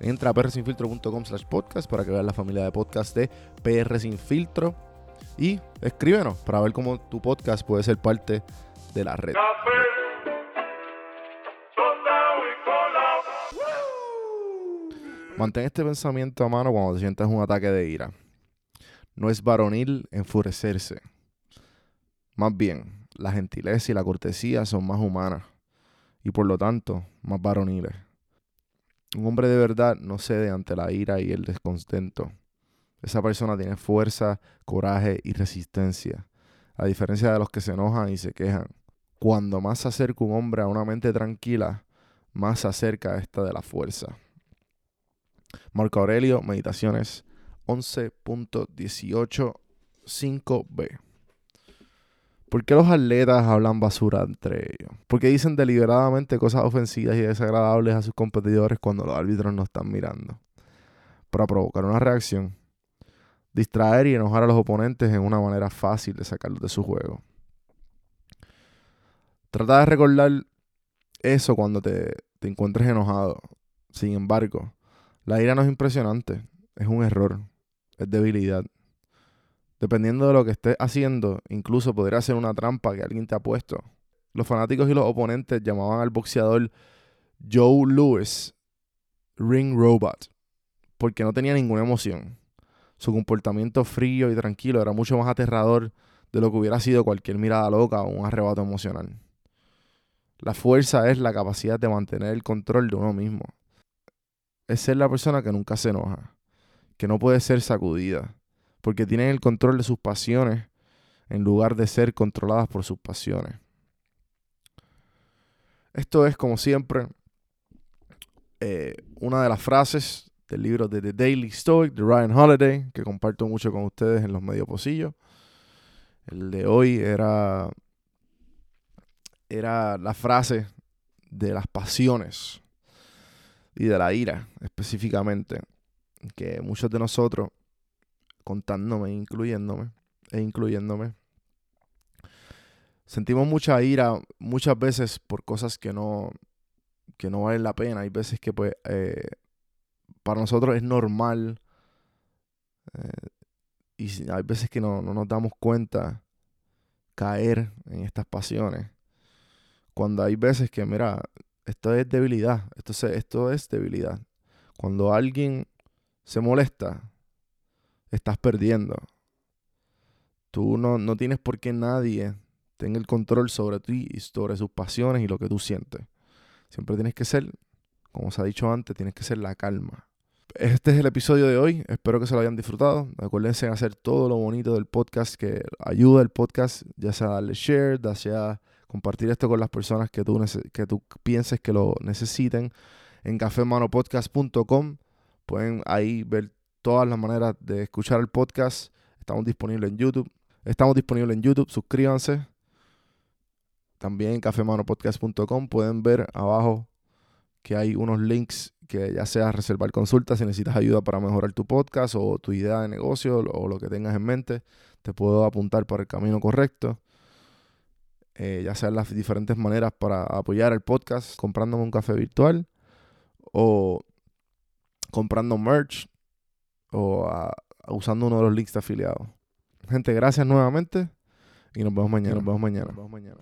Entra a prsinfiltro.com slash podcast para que veas la familia de podcast de PR Sin Filtro y escríbenos para ver cómo tu podcast puede ser parte de la red. Mantén este pensamiento a mano cuando te sientas un ataque de ira. No es varonil enfurecerse. Más bien, la gentileza y la cortesía son más humanas y por lo tanto más varoniles. Un hombre de verdad no cede ante la ira y el descontento. Esa persona tiene fuerza, coraje y resistencia, a diferencia de los que se enojan y se quejan. Cuando más se acerca un hombre a una mente tranquila, más se acerca esta de la fuerza. Marco Aurelio, Meditaciones 11.18.5b. ¿Por qué los atletas hablan basura entre ellos? ¿Por qué dicen deliberadamente cosas ofensivas y desagradables a sus competidores cuando los árbitros no están mirando? Para provocar una reacción, distraer y enojar a los oponentes en una manera fácil de sacarlos de su juego. Trata de recordar eso cuando te, te encuentres enojado. Sin embargo, la ira no es impresionante, es un error, es debilidad. Dependiendo de lo que estés haciendo, incluso podría ser una trampa que alguien te ha puesto. Los fanáticos y los oponentes llamaban al boxeador Joe Lewis Ring Robot porque no tenía ninguna emoción. Su comportamiento frío y tranquilo era mucho más aterrador de lo que hubiera sido cualquier mirada loca o un arrebato emocional. La fuerza es la capacidad de mantener el control de uno mismo. Es ser la persona que nunca se enoja, que no puede ser sacudida, porque tienen el control de sus pasiones en lugar de ser controladas por sus pasiones. Esto es, como siempre, eh, una de las frases del libro de The Daily Stoic de Ryan Holiday, que comparto mucho con ustedes en los medios pocillos. El de hoy era, era la frase de las pasiones y de la ira específicamente, que muchos de nosotros contándome, incluyéndome, e incluyéndome. Sentimos mucha ira muchas veces por cosas que no, que no valen la pena. Hay veces que pues eh, para nosotros es normal eh, y hay veces que no, no, nos damos cuenta caer en estas pasiones. Cuando hay veces que, mira, esto es debilidad, esto, esto es debilidad. Cuando alguien se molesta, estás perdiendo. Tú no, no tienes por qué nadie tenga el control sobre ti y sobre sus pasiones y lo que tú sientes. Siempre tienes que ser, como se ha dicho antes, tienes que ser la calma. Este es el episodio de hoy. Espero que se lo hayan disfrutado. Acuérdense en hacer todo lo bonito del podcast que ayuda el podcast, ya sea darle share, ya sea compartir esto con las personas que tú, que tú pienses que lo necesiten. En cafemanopodcast.com pueden ahí ver todas las maneras de escuchar el podcast. Estamos disponibles en YouTube. Estamos disponibles en YouTube. Suscríbanse. También en cafemanopodcast.com pueden ver abajo que hay unos links que ya sea reservar consultas si necesitas ayuda para mejorar tu podcast o tu idea de negocio o lo que tengas en mente. Te puedo apuntar para el camino correcto. Eh, ya sean las diferentes maneras para apoyar el podcast, comprándome un café virtual o comprando merch o usando uno de los links de afiliados. Gente, gracias nuevamente y nos vemos mañana. Nos vemos mañana. Nos vemos mañana.